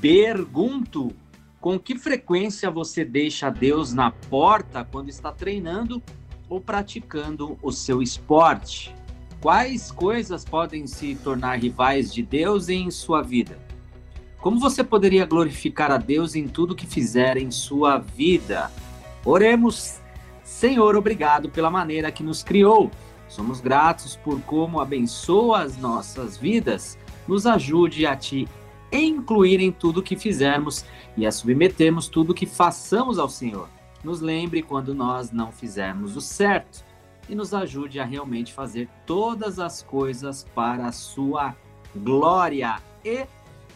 Pergunto: com que frequência você deixa Deus na porta quando está treinando ou praticando o seu esporte? Quais coisas podem se tornar rivais de Deus em sua vida? Como você poderia glorificar a Deus em tudo que fizer em sua vida? Oremos. Senhor, obrigado pela maneira que nos criou. Somos gratos por como abençoa as nossas vidas. Nos ajude a te incluir em tudo que fizermos e a submetermos tudo que façamos ao Senhor. Nos lembre quando nós não fizermos o certo e nos ajude a realmente fazer todas as coisas para a sua glória. E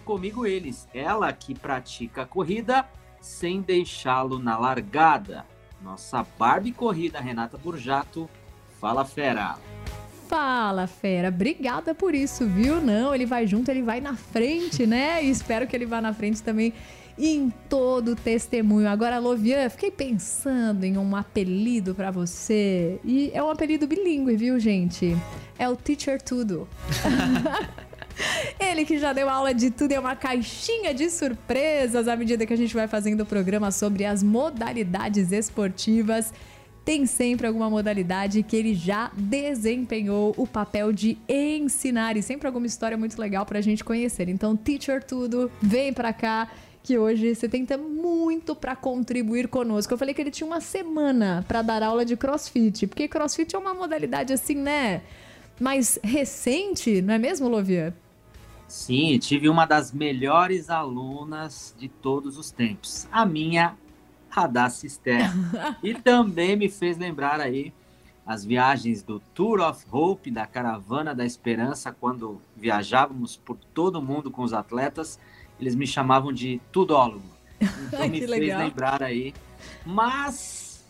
comigo eles, ela que pratica a corrida sem deixá-lo na largada. Nossa Barbie corrida Renata Burjato. Fala fera. Fala, fera. Obrigada por isso, viu? Não, ele vai junto, ele vai na frente, né? E espero que ele vá na frente também em todo o testemunho. Agora, Lovian, fiquei pensando em um apelido para você. E é um apelido bilíngue, viu, gente? É o Teacher Tudo. Ele que já deu aula de tudo é uma caixinha de surpresas à medida que a gente vai fazendo o programa sobre as modalidades esportivas tem sempre alguma modalidade que ele já desempenhou o papel de ensinar e sempre alguma história muito legal pra gente conhecer. Então, Teacher Tudo, vem pra cá que hoje você tenta muito para contribuir conosco. Eu falei que ele tinha uma semana para dar aula de CrossFit, porque CrossFit é uma modalidade assim, né, mais recente, não é mesmo, Lovia? Sim, tive uma das melhores alunas de todos os tempos. A minha Radar Cisterna. e também me fez lembrar aí as viagens do Tour of Hope, da Caravana da Esperança, quando viajávamos por todo o mundo com os atletas, eles me chamavam de tudólogo. Então me legal. fez lembrar aí. Mas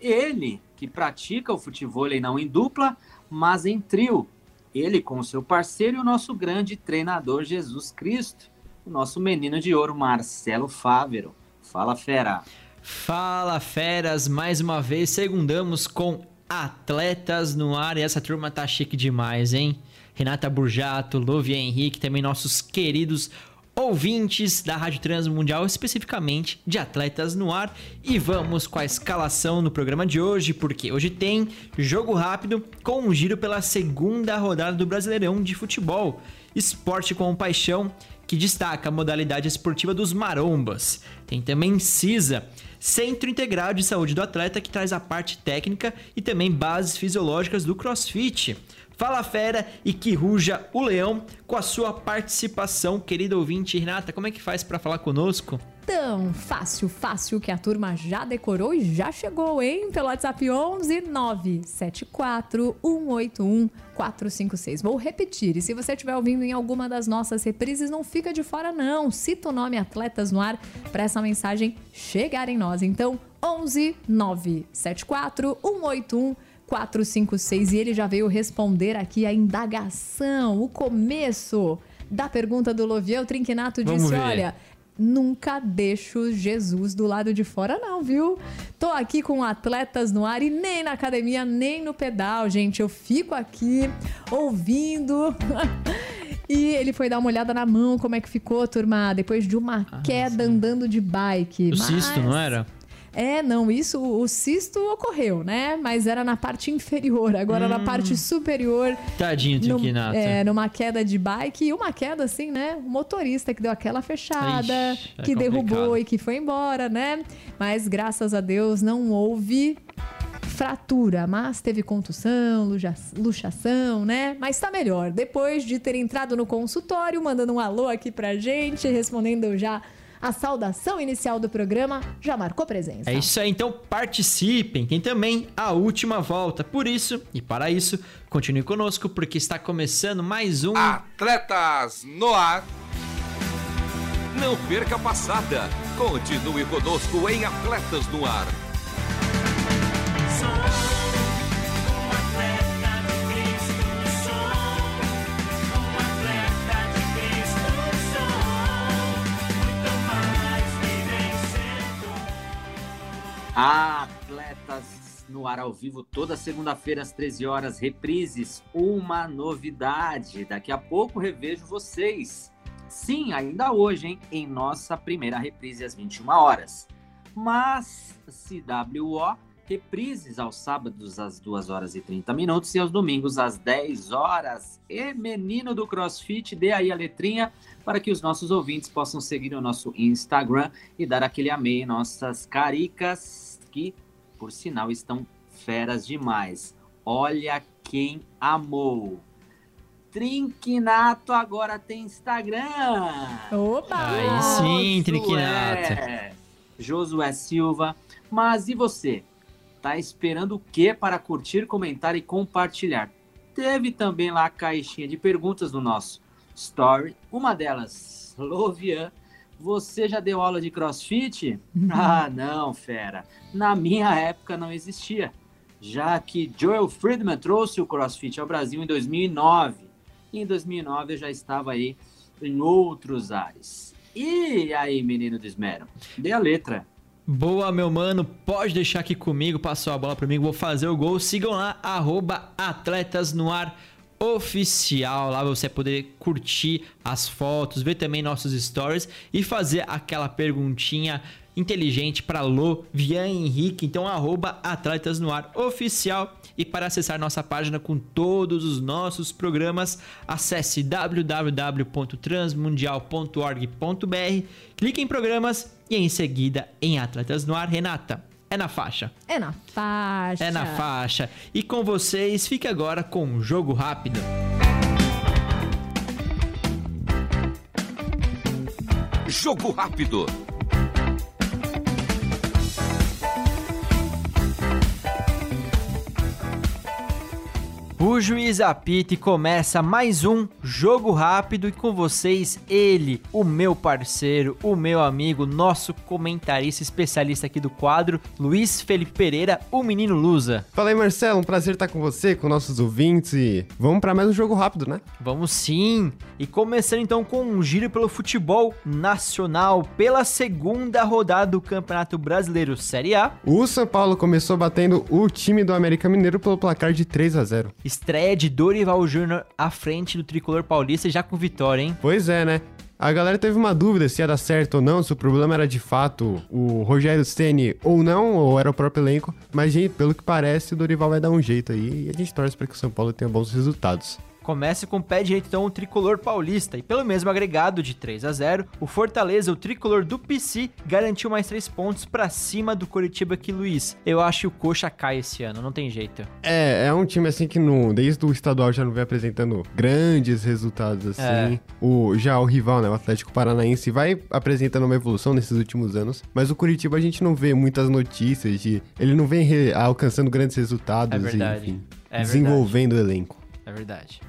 ele, que pratica o futebol não em dupla, mas em trio, ele com o seu parceiro e o nosso grande treinador Jesus Cristo, o nosso menino de ouro Marcelo Fávero. Fala, fera! Fala feras, mais uma vez segundamos com atletas no ar e essa turma tá chique demais, hein? Renata Burjato, Lovia Henrique, também nossos queridos ouvintes da Rádio Transmundial, especificamente de Atletas no Ar. E vamos com a escalação no programa de hoje, porque hoje tem jogo rápido com um giro pela segunda rodada do Brasileirão de Futebol. Esporte com paixão, que destaca a modalidade esportiva dos marombas. Tem também CISA, Centro Integral de Saúde do Atleta, que traz a parte técnica e também bases fisiológicas do CrossFit. Fala fera e que ruja o leão com a sua participação, querida ouvinte. Renata, como é que faz para falar conosco? Tão fácil, fácil que a turma já decorou e já chegou, hein? Pelo WhatsApp 11 974 181 456. Vou repetir, e se você estiver ouvindo em alguma das nossas reprises, não fica de fora não. Cita o nome Atletas no Ar para essa mensagem chegar em nós. Então, 11 974 181 456 e ele já veio responder aqui a indagação, o começo da pergunta do Loviel. O Trinquinato disse. Olha, nunca deixo Jesus do lado de fora, não, viu? Tô aqui com atletas no ar e nem na academia, nem no pedal, gente. Eu fico aqui ouvindo. E ele foi dar uma olhada na mão, como é que ficou, turma, depois de uma queda andando de bike. O cisto, não era? É, não, isso, o cisto ocorreu, né? Mas era na parte inferior, agora na parte superior. Tadinho, num- Trinquinato. é, numa queda de bike e uma queda assim, né? O motorista que deu aquela fechada, Ixi, é que derrubou complicado. e que foi embora, né? Mas graças a Deus não houve fratura, mas teve contusão, luxa- luxação, né? Mas tá melhor. Depois de ter entrado no consultório, mandando um alô aqui pra gente, respondendo já a saudação inicial do programa já marcou presença. É isso aí, então participem. Tem também a última volta. Por isso, e para isso, continue conosco porque está começando mais um Atletas no ar. Não perca a passada. Continue conosco em Atletas no ar. Atletas no ar ao vivo toda segunda-feira às 13 horas, reprises. Uma novidade. Daqui a pouco revejo vocês. Sim, ainda hoje, hein, em nossa primeira reprise às 21 horas. Mas CWO reprises aos sábados às 2 horas e 30 minutos e aos domingos às 10 horas. E menino do CrossFit, dê aí a letrinha para que os nossos ouvintes possam seguir o nosso Instagram e dar aquele amei nossas caricas, que, por sinal, estão feras demais. Olha quem amou. Trinquinato agora tem Instagram. Opa! Aí sim, Trinquinato. Josué, Silva. Mas e você? Tá esperando o que para curtir, comentar e compartilhar? Teve também lá a caixinha de perguntas do nosso story. Uma delas, Lovian, você já deu aula de crossfit? ah, não, fera. Na minha época não existia. Já que Joel Friedman trouxe o crossfit ao Brasil em 2009. E em 2009 eu já estava aí em outros ares. E aí, menino do Esmero? Dê a letra. Boa, meu mano, pode deixar aqui comigo, passou a bola para mim, vou fazer o gol. Sigam lá, arroba Atletas no Ar Oficial. Lá você poder curtir as fotos, ver também nossos stories e fazer aquela perguntinha inteligente para Lô, Vian Henrique. Então, arroba Atletas no Ar Oficial. E para acessar nossa página com todos os nossos programas, acesse www.transmundial.org.br, clique em programas e em seguida em Atletas no Ar. Renata, é na faixa. É na faixa. É na faixa. E com vocês, fique agora com um jogo rápido. Jogo rápido. O juiz apita e começa mais um jogo rápido e com vocês ele, o meu parceiro, o meu amigo, nosso comentarista especialista aqui do quadro, Luiz Felipe Pereira, o menino Lusa. Fala aí, Marcelo, um prazer estar com você, com nossos ouvintes e vamos para mais um jogo rápido, né? Vamos sim! E começando então com um giro pelo futebol nacional, pela segunda rodada do Campeonato Brasileiro Série A. O São Paulo começou batendo o time do América Mineiro pelo placar de 3 a 0. Estreia de Dorival Júnior à frente do tricolor paulista já com vitória, hein? Pois é, né? A galera teve uma dúvida se ia dar certo ou não, se o problema era de fato o Rogério Ceni ou não, ou era o próprio elenco. Mas, gente, pelo que parece, o Dorival vai dar um jeito aí e a gente torce para que o São Paulo tenha bons resultados. Começa com o pé direito então o tricolor paulista e pelo mesmo agregado de 3 a 0, o Fortaleza, o tricolor do PC, garantiu mais 3 pontos pra cima do Coritiba que Luiz. Eu acho que o Coxa cai esse ano, não tem jeito. É, é um time assim que no, desde o estadual já não vem apresentando grandes resultados assim. É. O, já o rival, né, o Atlético Paranaense, vai apresentando uma evolução nesses últimos anos, mas o Curitiba a gente não vê muitas notícias de. Ele não vem re- alcançando grandes resultados É verdade. e, enfim, É desenvolvendo o elenco. É verdade.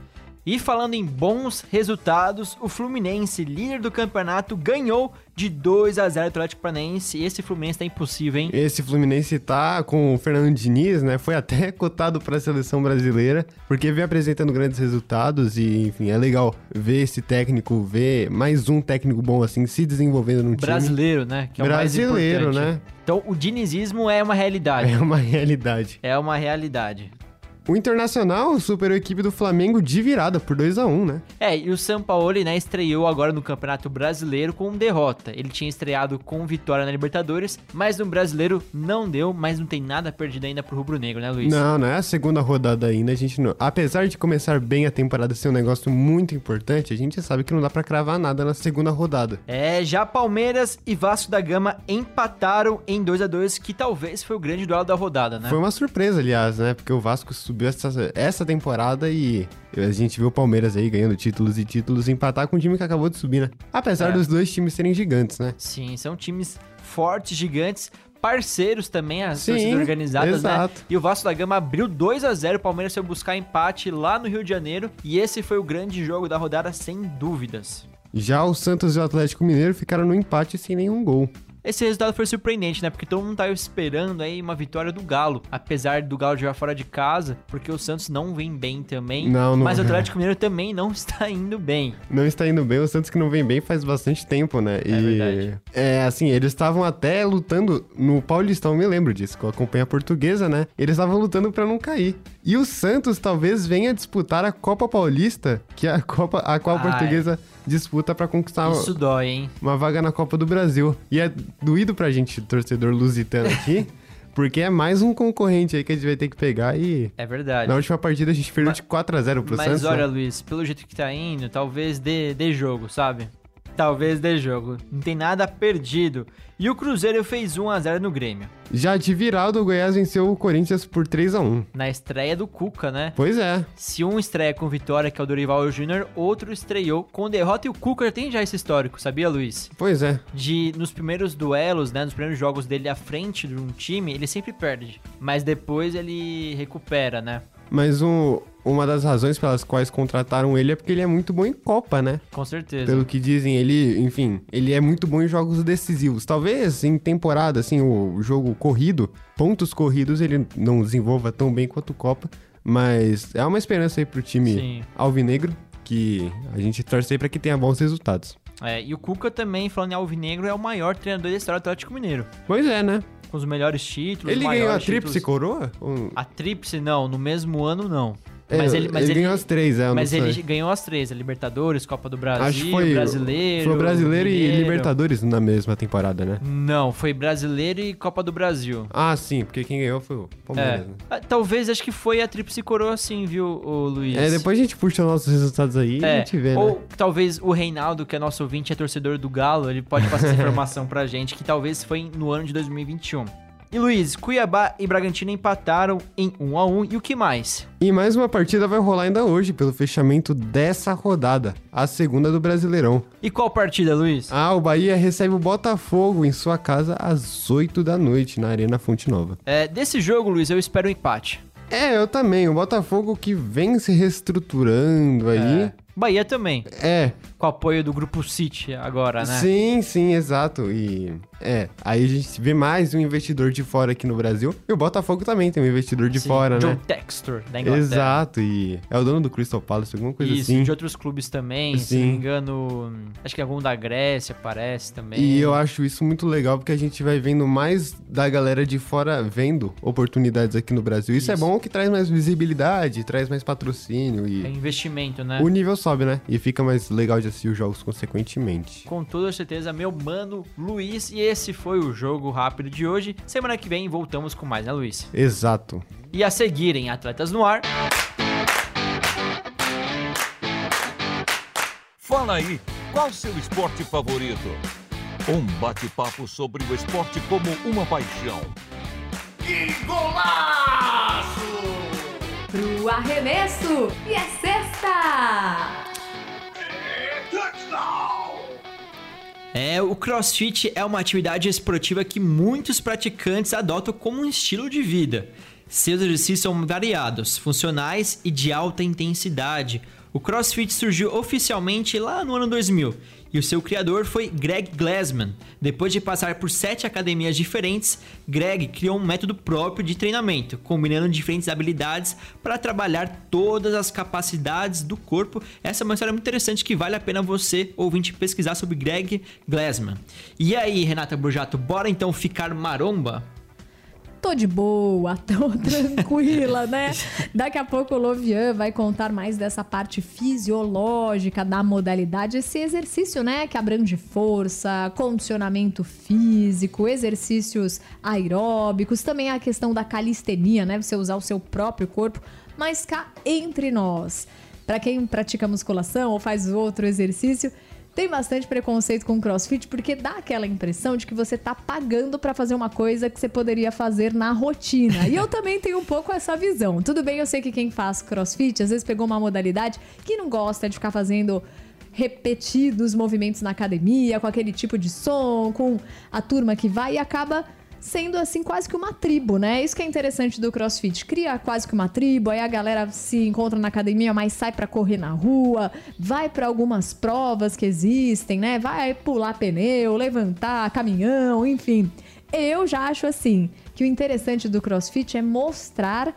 E falando em bons resultados, o Fluminense, líder do campeonato, ganhou de 2 a 0 o Atlético Paranaense. Esse Fluminense tá impossível, hein? Esse Fluminense tá com o Fernando Diniz, né? Foi até cotado para a seleção brasileira, porque vem apresentando grandes resultados e, enfim, é legal ver esse técnico, ver mais um técnico bom assim se desenvolvendo num time. Brasileiro, né? Que é Brasileiro, né? Então, o dinizismo é uma realidade. É uma realidade. É uma realidade. O Internacional superou a equipe do Flamengo de virada por 2 a 1 né? É, e o Sampaoli, né, estreou agora no Campeonato Brasileiro com derrota. Ele tinha estreado com vitória na Libertadores, mas no Brasileiro não deu, mas não tem nada perdido ainda pro Rubro Negro, né, Luiz? Não, não é a segunda rodada ainda. A gente não... Apesar de começar bem a temporada ser um negócio muito importante, a gente sabe que não dá pra cravar nada na segunda rodada. É, já Palmeiras e Vasco da Gama empataram em 2 a 2 que talvez foi o grande duelo da rodada, né? Foi uma surpresa, aliás, né? Porque o Vasco subiu essa, essa temporada e a gente viu o Palmeiras aí ganhando títulos e títulos empatar com um time que acabou de subir, né? Apesar É. dos dois times serem gigantes, né? Sim, são times fortes, gigantes, parceiros também, as Sim, torcidas organizadas, exato. né? E o Vasco da Gama abriu 2 a 0 o Palmeiras foi buscar empate lá no Rio de Janeiro. E esse foi o grande jogo da rodada, sem dúvidas. Já o Santos e o Atlético Mineiro ficaram no empate sem nenhum gol. Esse resultado foi surpreendente, né? Porque todo mundo tava esperando aí uma vitória do Galo. Apesar do Galo jogar fora de casa, porque o Santos não vem bem também. Não, não- Mas o Atlético Mineiro também não está indo bem. Não está indo bem, o Santos que não vem bem faz bastante tempo, né? É verdade. É, assim, eles estavam até lutando no Paulistão, me lembro disso, que eu acompanho a portuguesa, né? Eles estavam lutando pra não cair. E o Santos talvez venha disputar a Copa Paulista, que é a Copa a qual a portuguesa disputa pra conquistar Isso dói, hein? uma vaga na Copa do Brasil. E é doído pra gente, torcedor lusitano aqui, porque é mais um concorrente aí que a gente vai ter que pegar e. É verdade. Na última partida a gente perdeu Mas- de 4x0 pro Mas Santos. né? olha, Luiz, pelo jeito que tá indo, talvez dê, dê jogo, sabe? Talvez dê jogo. Não tem nada perdido. E o Cruzeiro fez 1 a 0 no Grêmio. Já de virado, o Goiás venceu o Corinthians por 3x1. Na estreia do Cuca, né? Pois é. Se um estreia com vitória, que é o Dorival Júnior, outro estreou com derrota e o Cuca tem já esse histórico, sabia, Luiz? Pois é. De nos primeiros duelos, né, nos primeiros jogos dele à frente de um time, ele sempre perde, mas depois ele recupera, né? Mas um, uma das razões pelas quais contrataram ele é porque ele é muito bom em Copa, né? Com certeza. Pelo que dizem, ele, enfim, ele é muito bom em jogos decisivos. Talvez em temporada, assim, o jogo corrido, pontos corridos, ele não desenvolva tão bem quanto Copa. Mas é uma esperança aí pro time Sim. alvinegro, que a gente torce aí pra que tenha bons resultados. É, e o Cuca também, falando em Alvinegro, é o maior treinador da história do Atlético Mineiro. Pois é, né? Com os melhores títulos. Ele ganhou a tríplice coroa? Ou- A tríplice não, no mesmo ano não. É, mas ele, mas ele, ganhou as três, é, mas ele ganhou as três, a Libertadores, Copa do Brasil, Acho que foi Brasileiro. Foi brasileiro e. Libertadores na mesma temporada, né? Não, foi Brasileiro e Copa do Brasil. Ah, sim, porque quem ganhou foi o É. Palmeiras, né? Ah, Talvez, acho que foi a tríplice coroa sim, viu, ô, Luiz? É, depois a gente puxa nossos resultados aí e a É, gente vê, né? ou talvez o Reinaldo, que é nosso ouvinte, é torcedor do Galo, ele pode passar essa informação pra gente, que talvez foi no ano de 2021. E Luiz, Cuiabá e Bragantino empataram em 1 a 1 e o que mais? E mais uma partida vai rolar ainda hoje, pelo fechamento dessa rodada, a segunda do Brasileirão. E qual partida, Luiz? Ah, o Bahia recebe o Botafogo em sua casa às 8 da noite, na Arena Fonte Nova. É, desse jogo, Luiz, eu espero um empate. É, eu também. O Botafogo que vem se reestruturando aí. É. Bahia também, É, com o apoio do Grupo City agora, né? sim, sim, exato. E é, aí a gente vê mais um investidor de fora aqui no Brasil. E o Botafogo também tem um investidor de Sim, fora, John né? Textor, da Inglaterra. Exato, e é o dono do Crystal Palace, alguma coisa Isso, assim. de outros clubes também, se não Sim. me engano, acho que algum da Grécia parece também. E eu acho isso muito legal porque a gente vai vendo mais da galera de fora vendo oportunidades aqui no Brasil. Isso, é Isso. bom que traz mais visibilidade, traz mais patrocínio É e investimento, né? o nível sobe, né? E fica mais legal de assistir os jogos consequentemente. Com toda certeza, meu mano Luiz. E esse foi o jogo rápido de hoje. Semana que vem voltamos com mais, né, Luiz? Exato. E a seguirem Atletas no Ar. Fala aí, qual seu esporte favorito? Um bate-papo sobre o esporte como uma paixão. Pro arremesso e é sexta! É, o CrossFit é uma atividade esportiva que muitos praticantes adotam como um estilo de vida. Seus exercícios são variados, funcionais e de alta intensidade. O CrossFit surgiu oficialmente lá no ano 2000 e o seu criador foi Greg Glassman. Depois de passar por sete academias diferentes, Greg criou um método próprio de treinamento, combinando diferentes habilidades para trabalhar todas as capacidades do corpo. Essa é uma história muito interessante que vale a pena você, ouvinte, pesquisar sobre Greg Glassman. E aí, Renata Burjato, bora então ficar maromba? Tô de boa, tô tranquila, né? Daqui a pouco o Lovian vai contar mais dessa parte fisiológica da modalidade, esse exercício, né? Que abrange força, condicionamento físico, exercícios aeróbicos, também a questão da calistenia, né? Você usar o seu próprio corpo, mas cá entre nós. Para quem pratica musculação ou faz outro exercício, tem bastante preconceito com crossfit porque dá aquela impressão de que você tá pagando pra fazer uma coisa que você poderia fazer na rotina. E eu também tenho um pouco essa visão. Tudo bem, eu sei que quem faz crossfit às vezes pegou uma modalidade que não gosta de ficar fazendo repetidos movimentos na academia, com aquele tipo de som, com a turma que vai e acaba sendo assim quase que uma tribo, né? Isso que é interessante do CrossFit. Cria quase que uma tribo, aí a galera se encontra na academia, mas sai pra correr na rua, vai pra algumas provas que existem, né? Vai pular pneu, levantar caminhão, enfim. Eu já acho assim que o interessante do CrossFit é mostrar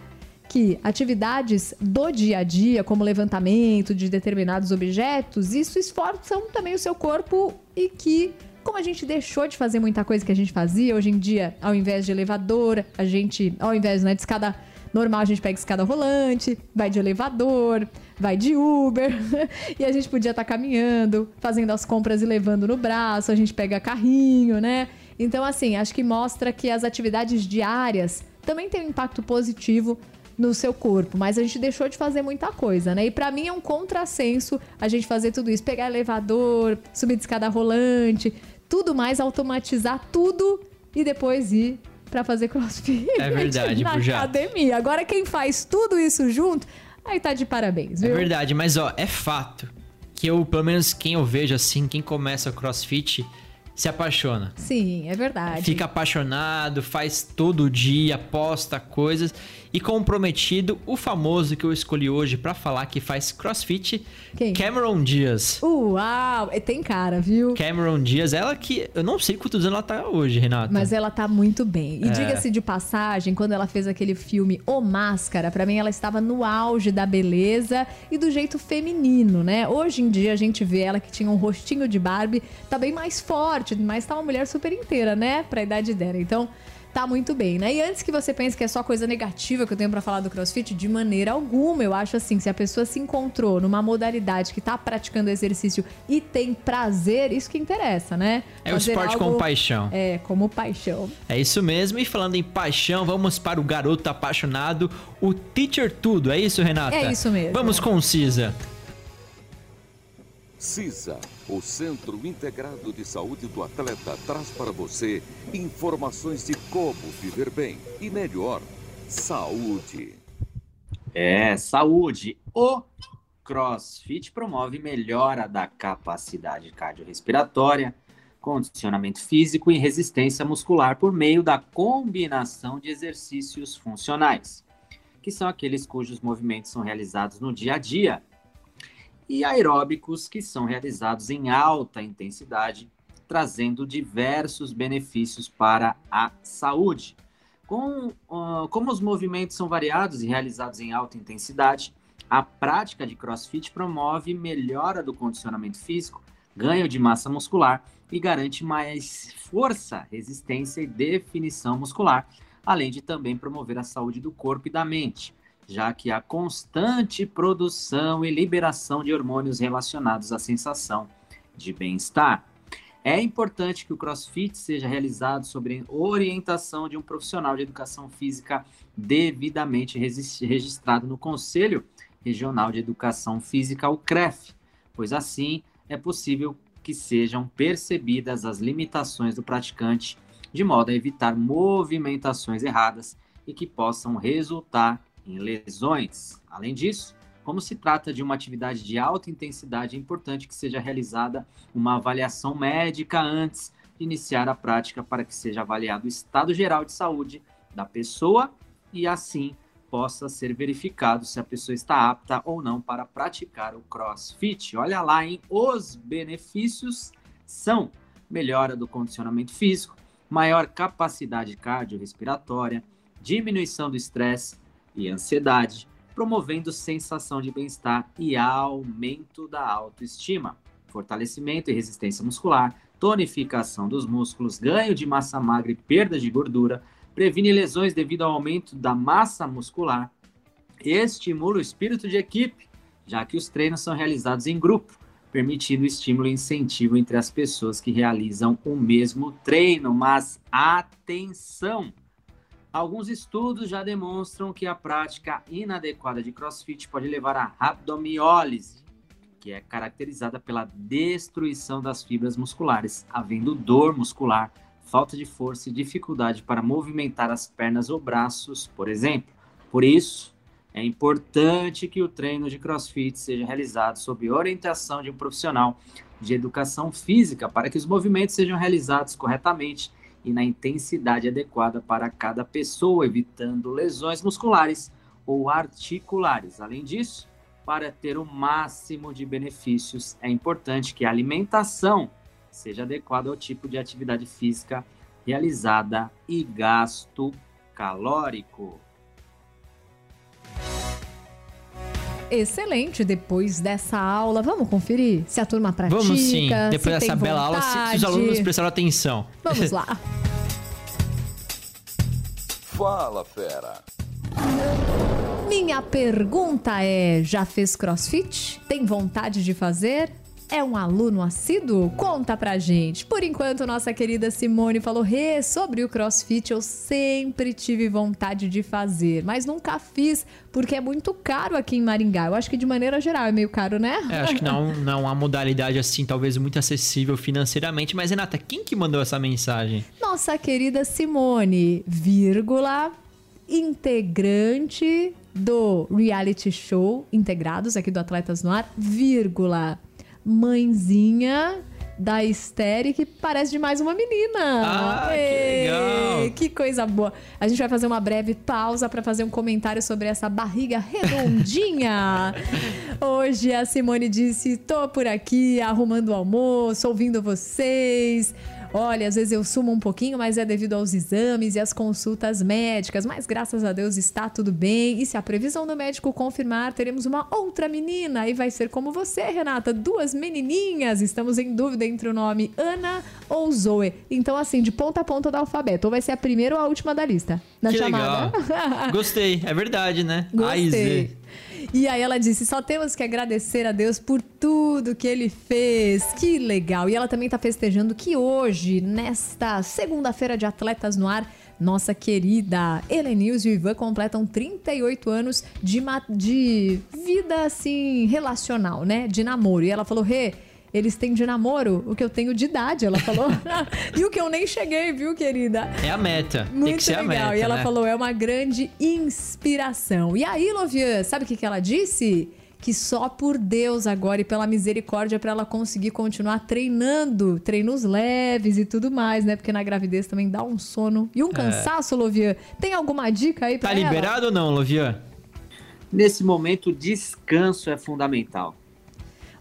que atividades do dia a dia, como levantamento de determinados objetos, isso esforçam também o seu corpo e que, como a gente deixou de fazer muita coisa que a gente fazia, hoje em dia, ao invés de elevador, a gente, ao invés né, de escada normal, a gente pega escada rolante, vai de elevador, vai de Uber, e a gente podia estar caminhando, fazendo as compras e levando no braço, a gente pega carrinho, né? Então, assim, acho que mostra que as atividades diárias também têm um impacto positivo no seu corpo, mas a gente deixou de fazer muita coisa, né? E pra mim é um contrassenso a gente fazer tudo isso, pegar elevador, subir de escada rolante, tudo mais, automatizar tudo e depois ir pra fazer crossfit É verdade, na Bujato. academia. Agora quem faz tudo isso junto, aí tá de parabéns, É viu? verdade, mas ó, é fato que eu, pelo menos quem eu vejo assim, quem começa o crossfit, se apaixona. Sim, é verdade. Fica apaixonado, faz todo dia, posta coisas. E comprometido, o famoso que eu escolhi hoje pra falar que faz crossfit, Quem? Cameron Dias. Uau, é, tem cara, viu? Cameron Dias, ela que. Eu não sei quantos anos ela tá hoje, Renata. Mas ela tá muito bem. E É. diga-se de passagem, quando ela fez aquele filme O Máscara, pra mim ela estava no auge da beleza e do jeito feminino, né? Hoje em dia a gente vê ela que tinha um rostinho de Barbie, tá bem mais forte, mas tá uma mulher super inteira, né? Pra idade dela. Então, tá muito bem, né? E antes que você pense que é só coisa negativa que eu tenho pra falar do CrossFit, de maneira alguma, eu acho assim, se a pessoa se encontrou numa modalidade que tá praticando exercício e tem prazer, isso que interessa, né? É o Fazer esporte algo- com paixão. É, como paixão. É isso mesmo. E falando em paixão, vamos para o garoto apaixonado, o Teacher Tudo. É isso, Renata? É isso mesmo. Vamos com o Cisa. CISA, o Centro Integrado de Saúde do Atleta, traz para você informações de como viver bem e melhor. Saúde. É, saúde. O CrossFit promove melhora da capacidade cardiorrespiratória, condicionamento físico e resistência muscular por meio da combinação de exercícios funcionais, que são aqueles cujos movimentos são realizados no dia a dia, e aeróbicos, que são realizados em alta intensidade, trazendo diversos benefícios para a saúde. Com, ah, como os movimentos são variados e realizados em alta intensidade, a prática de crossfit promove melhora do condicionamento físico, ganho de massa muscular e garante mais força, resistência e definição muscular, além de também promover a saúde do corpo e da mente, já que há constante produção e liberação de hormônios relacionados à sensação de bem-estar. É importante que o CrossFit seja realizado sob orientação de um profissional de educação física devidamente registrado no Conselho Regional de Educação Física, o CREF, pois assim é possível que sejam percebidas as limitações do praticante, de modo a evitar movimentações erradas e que possam resultar em lesões. Além disso, como se trata de uma atividade de alta intensidade, é importante que seja realizada uma avaliação médica antes de iniciar a prática para que seja avaliado o estado geral de saúde da pessoa e assim possa ser verificado se a pessoa está apta ou não para praticar o CrossFit. Olha lá, hein? Os benefícios são melhora do condicionamento físico, maior capacidade cardiorrespiratória, diminuição do estresse e ansiedade, promovendo sensação de bem-estar e aumento da autoestima, fortalecimento e resistência muscular, tonificação dos músculos, ganho de massa magra e perda de gordura, previne lesões devido ao aumento da massa muscular, estimula o espírito de equipe, já que os treinos são realizados em grupo, permitindo estímulo e incentivo entre as pessoas que realizam o mesmo treino. Mas atenção! Alguns estudos já demonstram que a prática inadequada de crossfit pode levar à rabdomiólise, que é caracterizada pela destruição das fibras musculares, havendo dor muscular, falta de força e dificuldade para movimentar as pernas ou braços, por exemplo. Por isso, é importante que o treino de CrossFit seja realizado sob orientação de um profissional de educação física para que os movimentos sejam realizados corretamente e na intensidade adequada para cada pessoa, evitando lesões musculares ou articulares. Além disso, para ter o máximo de benefícios, é importante que a alimentação seja adequada ao tipo de atividade física realizada e gasto calórico. Excelente, depois dessa aula, vamos conferir se a turma pratica, Vamos sim. se Depois dessa bela aula, se, se os vontade. alunos prestaram atenção. Vamos lá. Fala, fera. Minha pergunta é: já fez crossfit? Tem vontade de fazer? É um aluno assíduo? Conta pra gente. Por enquanto, nossa querida Simone falou: Rê, sobre o crossfit eu sempre tive vontade de fazer, mas nunca fiz porque é muito caro aqui em Maringá. Eu acho que de maneira geral é meio caro, né? É, acho que não, não uma modalidade assim, talvez muito acessível financeiramente. Mas, Renata, quem que mandou essa mensagem? Nossa querida Simone, vírgula, integrante do reality show Integrados aqui do Atletas no Ar, vírgula, mãezinha da Esther que parece demais uma menina. Ah, que legal. Que coisa boa. A gente vai fazer uma breve pausa para fazer um comentário sobre essa barriga redondinha. Hoje a Simone disse: tô por aqui arrumando o almoço, ouvindo vocês. Olha, às vezes eu sumo um pouquinho, mas é devido aos exames e às consultas médicas. Mas graças a Deus está tudo bem. E se a previsão do médico confirmar, teremos uma outra menina. E vai ser como você, Renata, duas menininhas. Estamos em dúvida entre o nome Ana ou Zoe. Então, assim, de ponta a ponta do alfabeto. Ou vai ser a primeira ou a última da lista. Na que chamada. legal. Gostei, é verdade, né? A e aí ela disse: só temos que agradecer a Deus por tudo que ele fez. Que legal. E ela também tá festejando que hoje, nesta segunda-feira de Atletas no Ar, nossa querida Helenilson e o Ivan completam 38 anos de, de vida assim relacional, né? De namoro. E ela falou: Rê. Eles têm de namoro o que eu tenho de idade, ela falou. e o que eu nem cheguei, viu, querida? É a meta. Tem Muito que ser legal. a meta. e ela né? falou, é uma grande inspiração. E aí, Lovian, sabe o que, que ela disse? Que só por Deus agora e pela misericórdia para ela conseguir continuar treinando, treinos leves e tudo mais, né? Porque na gravidez também dá um sono e um cansaço, Lovian. Tem alguma dica aí pra É. Tá ela? liberado ou não, Lovian? Nesse momento, o descanso é fundamental.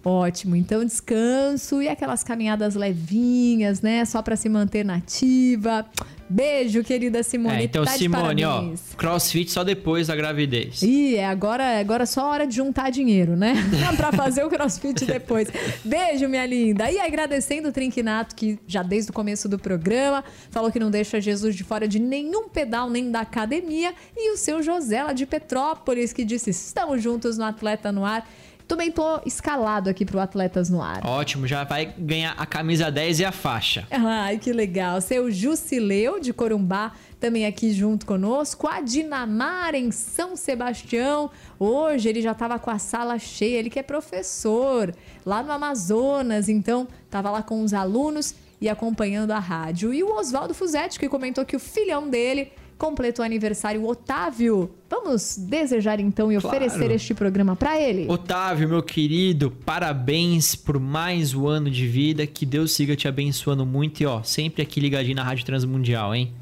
Ótimo, então descanso e aquelas caminhadas levinhas, né? Só pra se manter nativa. Beijo, querida Simone. É, então, tá Simone, ó, crossfit só depois da gravidez. Ih, é agora, agora é só hora de juntar dinheiro, né? pra fazer o crossfit depois. Beijo, minha linda. E agradecendo o Trinquinato, que já desde o começo do programa falou que não deixa Jesus de fora de nenhum pedal, nem da academia. E o seu José lá de Petrópolis, que disse: estamos juntos no Atleta no Ar. Também tô escalado aqui pro Atletas no Ar. Ótimo, já vai ganhar a camisa 10 e a faixa. Ai, que legal. Seu Jusileu, de Corumbá, também aqui junto conosco. A Dinamar, em São Sebastião. Hoje ele já estava com a sala cheia. Ele que é professor lá no Amazonas. Então, estava lá com os alunos e acompanhando a rádio. E o Oswaldo Fuzetti, que comentou que o filhão dele completou aniversário, Otávio. Vamos desejar então e Claro. oferecer este programa para ele. Otávio, meu querido, parabéns por mais um ano de vida. Que Deus siga te abençoando muito e, ó, sempre aqui ligadinho na Rádio Transmundial, hein?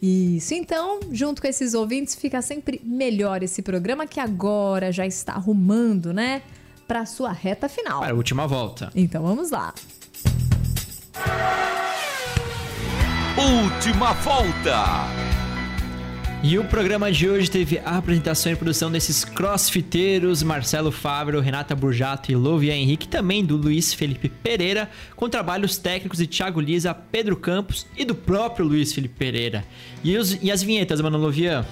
Isso, então, junto com esses ouvintes, fica sempre melhor esse programa que agora já está arrumando, né, para sua reta final. Para a última volta. Então vamos lá. Última volta. E o programa de hoje teve a apresentação e produção desses crossfiteiros, Marcelo Fávero, Renata Burjato e Lovia Henrique, também do Luiz Felipe Pereira, com trabalhos técnicos de Thiago Lisa, Pedro Campos e do próprio Luiz Felipe Pereira. E, os- e as vinhetas, mano Lovian?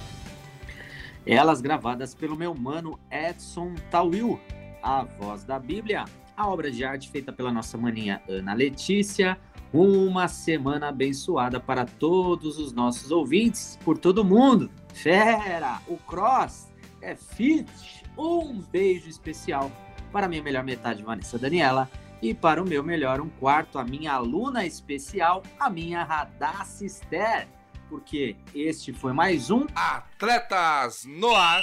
Elas gravadas pelo meu mano Edson Tawil, a voz da Bíblia, a obra de arte feita pela nossa maninha Ana Letícia. Uma semana abençoada para todos os nossos ouvintes, por todo mundo. Fera, o Cross é fit. Um beijo especial para minha melhor metade, Vanessa Daniela, e para o meu melhor um quarto, a minha aluna especial, a minha Radassa Esther, porque este foi mais um Atletas no ar.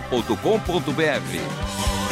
transmundial.com.br.